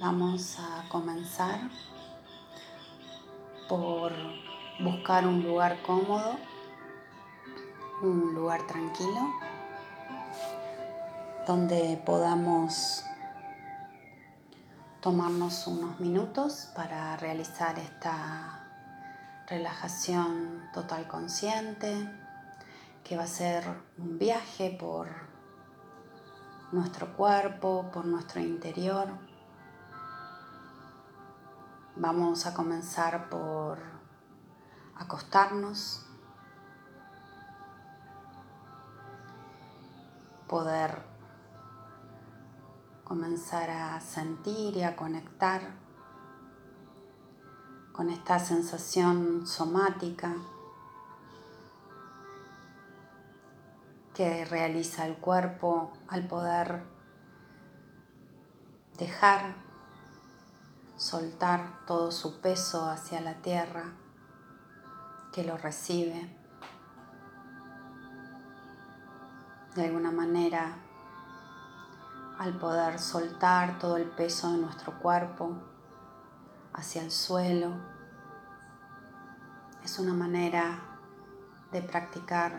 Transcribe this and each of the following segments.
Vamos a comenzar por buscar un lugar cómodo, un lugar tranquilo, donde podamos tomarnos unos minutos para realizar esta relajación total consciente, que va a ser un viaje por nuestro cuerpo, por nuestro interior Vamos a comenzar por acostarnos, poder comenzar a sentir y a conectar con esta sensación somática que realiza el cuerpo al poder dejar soltar todo su peso hacia la tierra que lo recibe. De alguna manera, al poder soltar todo el peso de nuestro cuerpo hacia el suelo, es una manera de practicar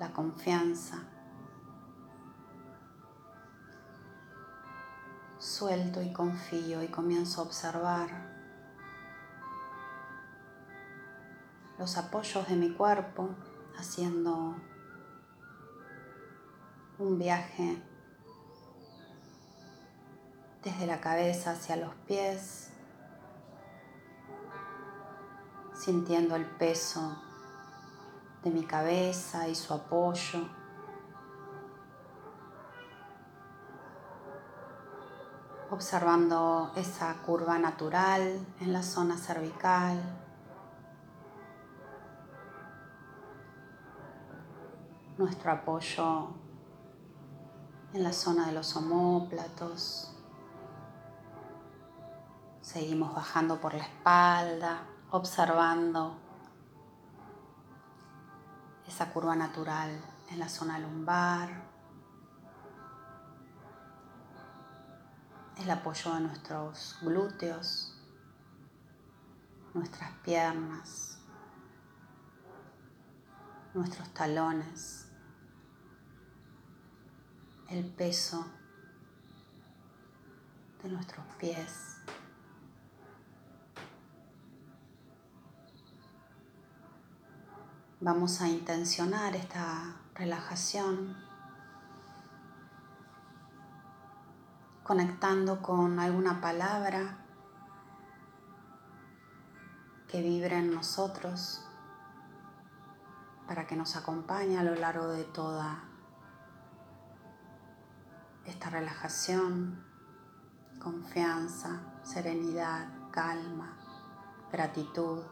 la confianza suelto y confío y comienzo a observar los apoyos de mi cuerpo haciendo un viaje desde la cabeza hacia los pies, sintiendo el peso de mi cabeza y su apoyo. Observando esa curva natural en la zona cervical. Nuestro apoyo en la zona de los omóplatos. Seguimos bajando por la espalda, observando esa curva natural en la zona lumbar. El apoyo de nuestros glúteos, nuestras piernas, nuestros talones, el peso de nuestros pies. Vamos a intencionar esta relajación conectando con alguna palabra que vibre en nosotros para que nos acompañe a lo largo de toda esta relajación, confianza, serenidad, calma, gratitud.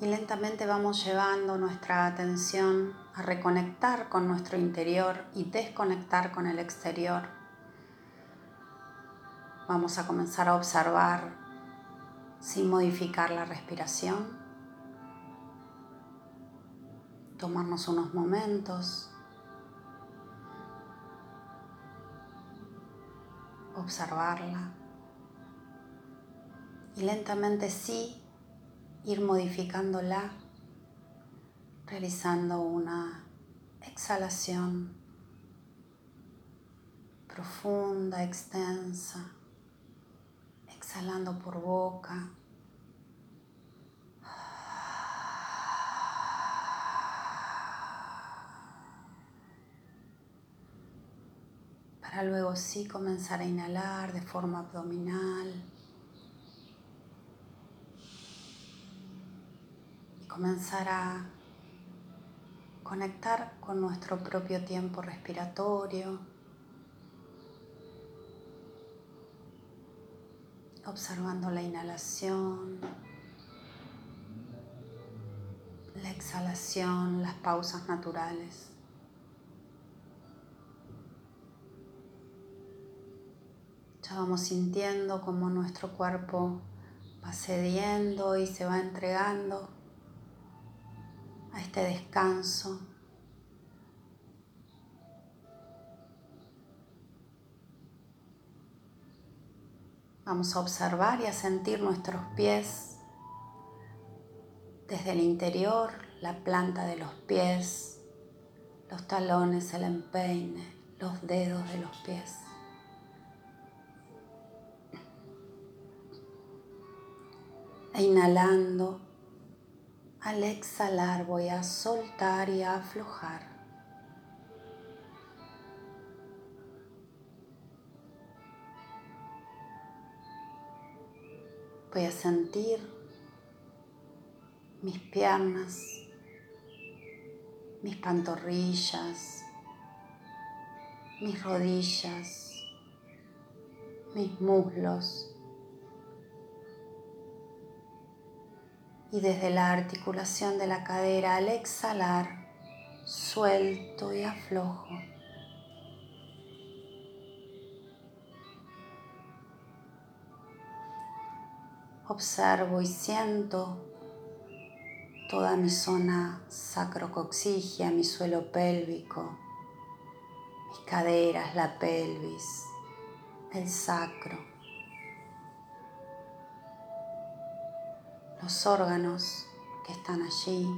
Y lentamente vamos llevando nuestra atención a reconectar con nuestro interior y desconectar con el exterior. Vamos a comenzar a observar sin modificar la respiración, tomarnos unos momentos, observarla y lentamente sí ir modificándola, realizando una exhalación profunda, extensa, exhalando por boca. Para luego sí comenzar a inhalar de forma abdominal. Comenzar a conectar con nuestro propio tiempo respiratorio, observando la inhalación, la exhalación, las pausas naturales. Ya vamos sintiendo cómo nuestro cuerpo va cediendo y se va entregando a este descanso. Vamos a observar y a sentir nuestros pies desde el interior, la planta de los pies, los talones, el empeine, los dedos de los pies. E inhalando al exhalar voy a soltar y a aflojar. Voy a sentir mis piernas, mis pantorrillas, mis rodillas, mis muslos. Y desde la articulación de la cadera al exhalar, suelto y aflojo. Observo y siento toda mi zona sacrocoxigia, mi suelo pélvico, mis caderas, la pelvis, el sacro, los órganos que están allí.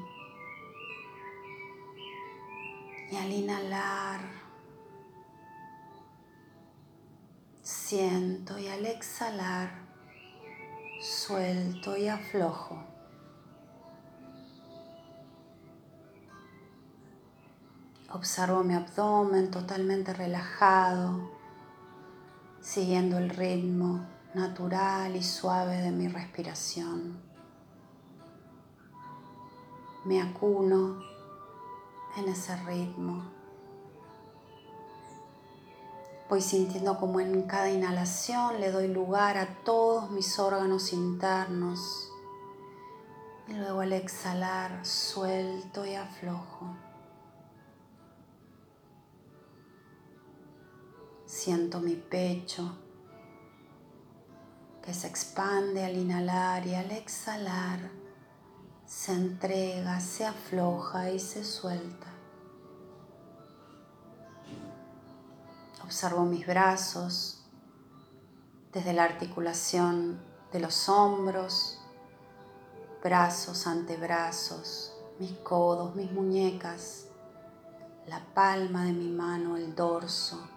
Y al inhalar, siento y al exhalar, suelto y aflojo. Observo mi abdomen totalmente relajado, siguiendo el ritmo natural y suave de mi respiración. Me acuno en ese ritmo. Voy sintiendo como en cada inhalación le doy lugar a todos mis órganos internos. Y luego al exhalar suelto y aflojo. Siento mi pecho que se expande al inhalar y al exhalar se entrega, se afloja y se suelta. Observo mis brazos desde la articulación de los hombros, brazos, antebrazos, mis codos, mis muñecas, la palma de mi mano, el dorso,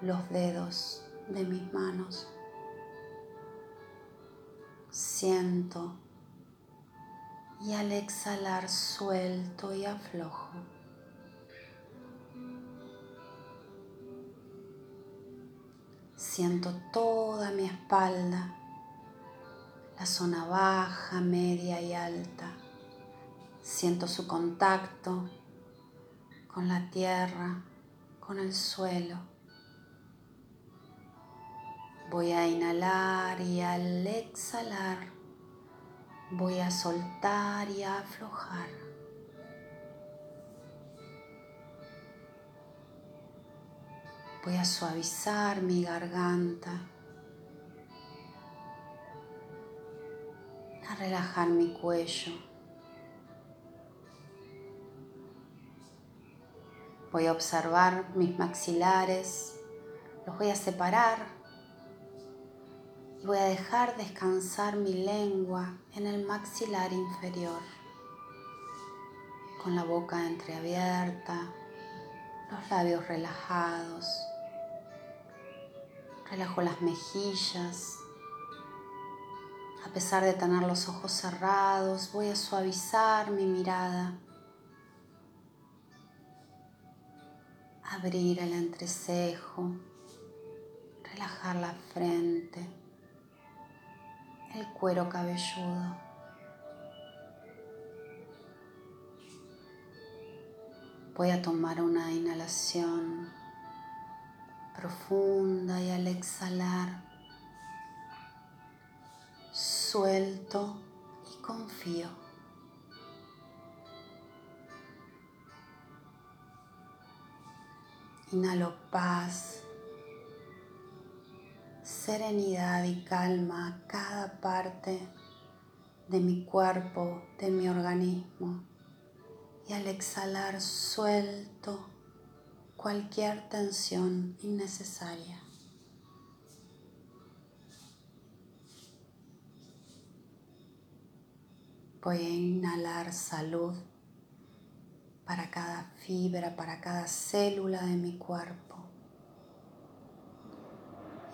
los dedos de mis manos. Siento y al exhalar suelto y aflojo. Siento toda mi espalda, la zona baja, media y alta. Siento su contacto con la tierra, con el suelo. Voy a inhalar y al exhalar voy a soltar y a aflojar. Voy a suavizar mi garganta, a relajar mi cuello. Voy a observar mis maxilares, los voy a separar voy a dejar descansar mi lengua en el maxilar inferior, con la boca entreabierta, los labios relajados. Relajo las mejillas. A pesar de tener los ojos cerrados, voy a suavizar mi mirada. Abrir el entrecejo. Relajar la frente. El cuero cabelludo. Voy a tomar una inhalación profunda y al exhalar suelto y confío. Inhalo paz, serenidad y calma a cada parte de mi cuerpo, de mi organismo. Y al exhalar suelto cualquier tensión innecesaria. Voy a inhalar salud para cada fibra, para cada célula de mi cuerpo.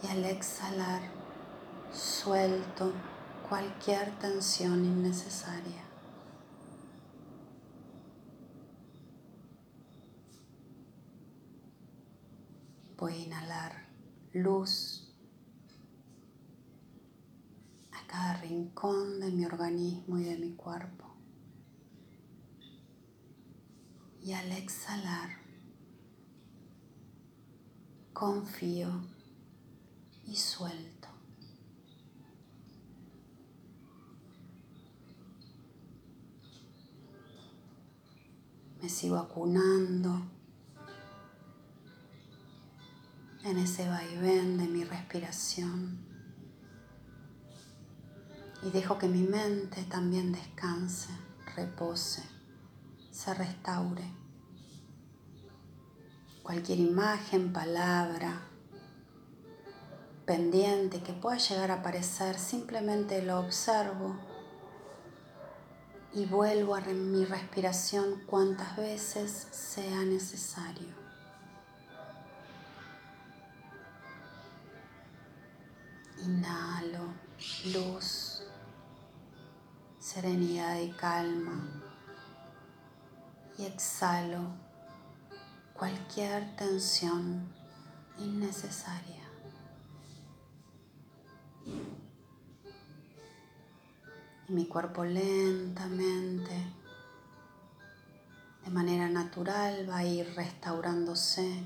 Y al exhalar, suelto cualquier tensión innecesaria. Voy a inhalar luz a cada rincón de mi organismo y de mi cuerpo. Y al exhalar, confío y suelto. Me sigo acunando en ese vaivén de mi respiración y dejo que mi mente también descanse, repose, se restaure. Cualquier imagen, palabra, pendiente que pueda llegar a aparecer, simplemente lo observo y vuelvo a mi respiración cuantas veces sea necesario. Inhalo luz, serenidad y calma. Y exhalo cualquier tensión innecesaria. Mi cuerpo lentamente, de manera natural, va a ir restaurándose,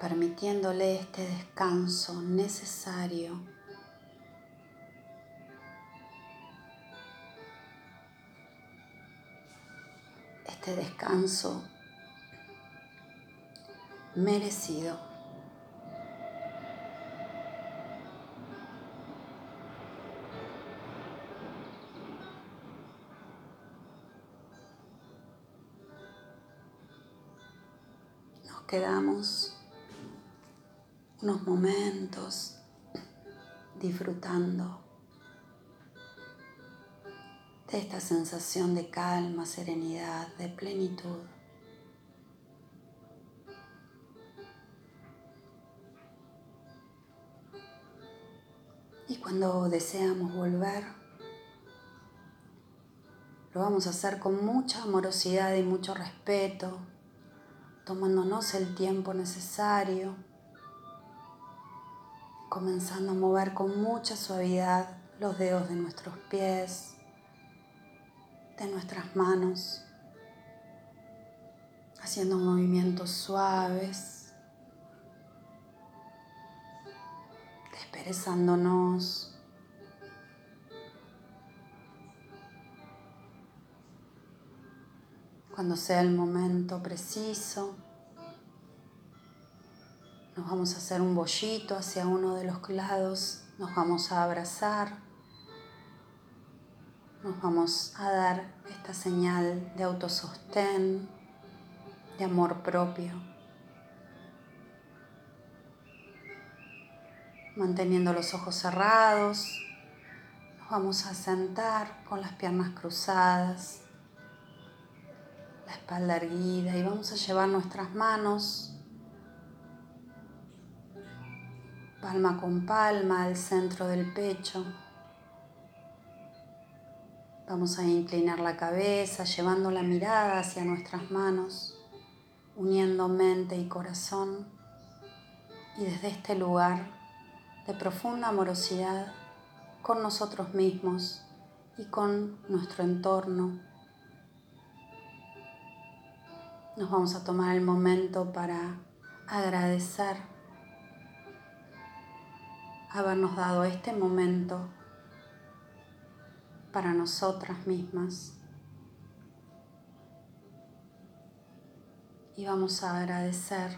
permitiéndole este descanso necesario este descanso merecido. Quedamos unos momentos disfrutando de esta sensación de calma, serenidad, de plenitud. Y cuando deseamos volver, lo vamos a hacer con mucha amorosidad y mucho respeto, tomándonos el tiempo necesario, comenzando a mover con mucha suavidad los dedos de nuestros pies, de nuestras manos, haciendo movimientos suaves, desperezándonos. Cuando sea el momento preciso, nos vamos a hacer un bollito hacia uno de los lados, nos vamos a abrazar nos vamos a dar esta señal de autosostén, de amor propio, manteniendo los ojos cerrados. Nos vamos a sentar con las piernas cruzadas, la espalda erguida y vamos a llevar nuestras manos palma con palma al centro del pecho. Vamos a inclinar la cabeza, llevando la mirada hacia nuestras manos, uniendo mente y corazón. Y desde este lugar de profunda amorosidad con nosotros mismos y con nuestro entorno, nos vamos a tomar el momento para agradecer habernos dado este momento para nosotras mismas. Y vamos a agradecer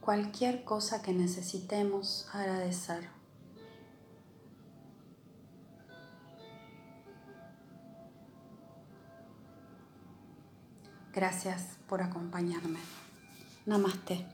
cualquier cosa que necesitemos agradecer. Gracias por acompañarme. Namaste.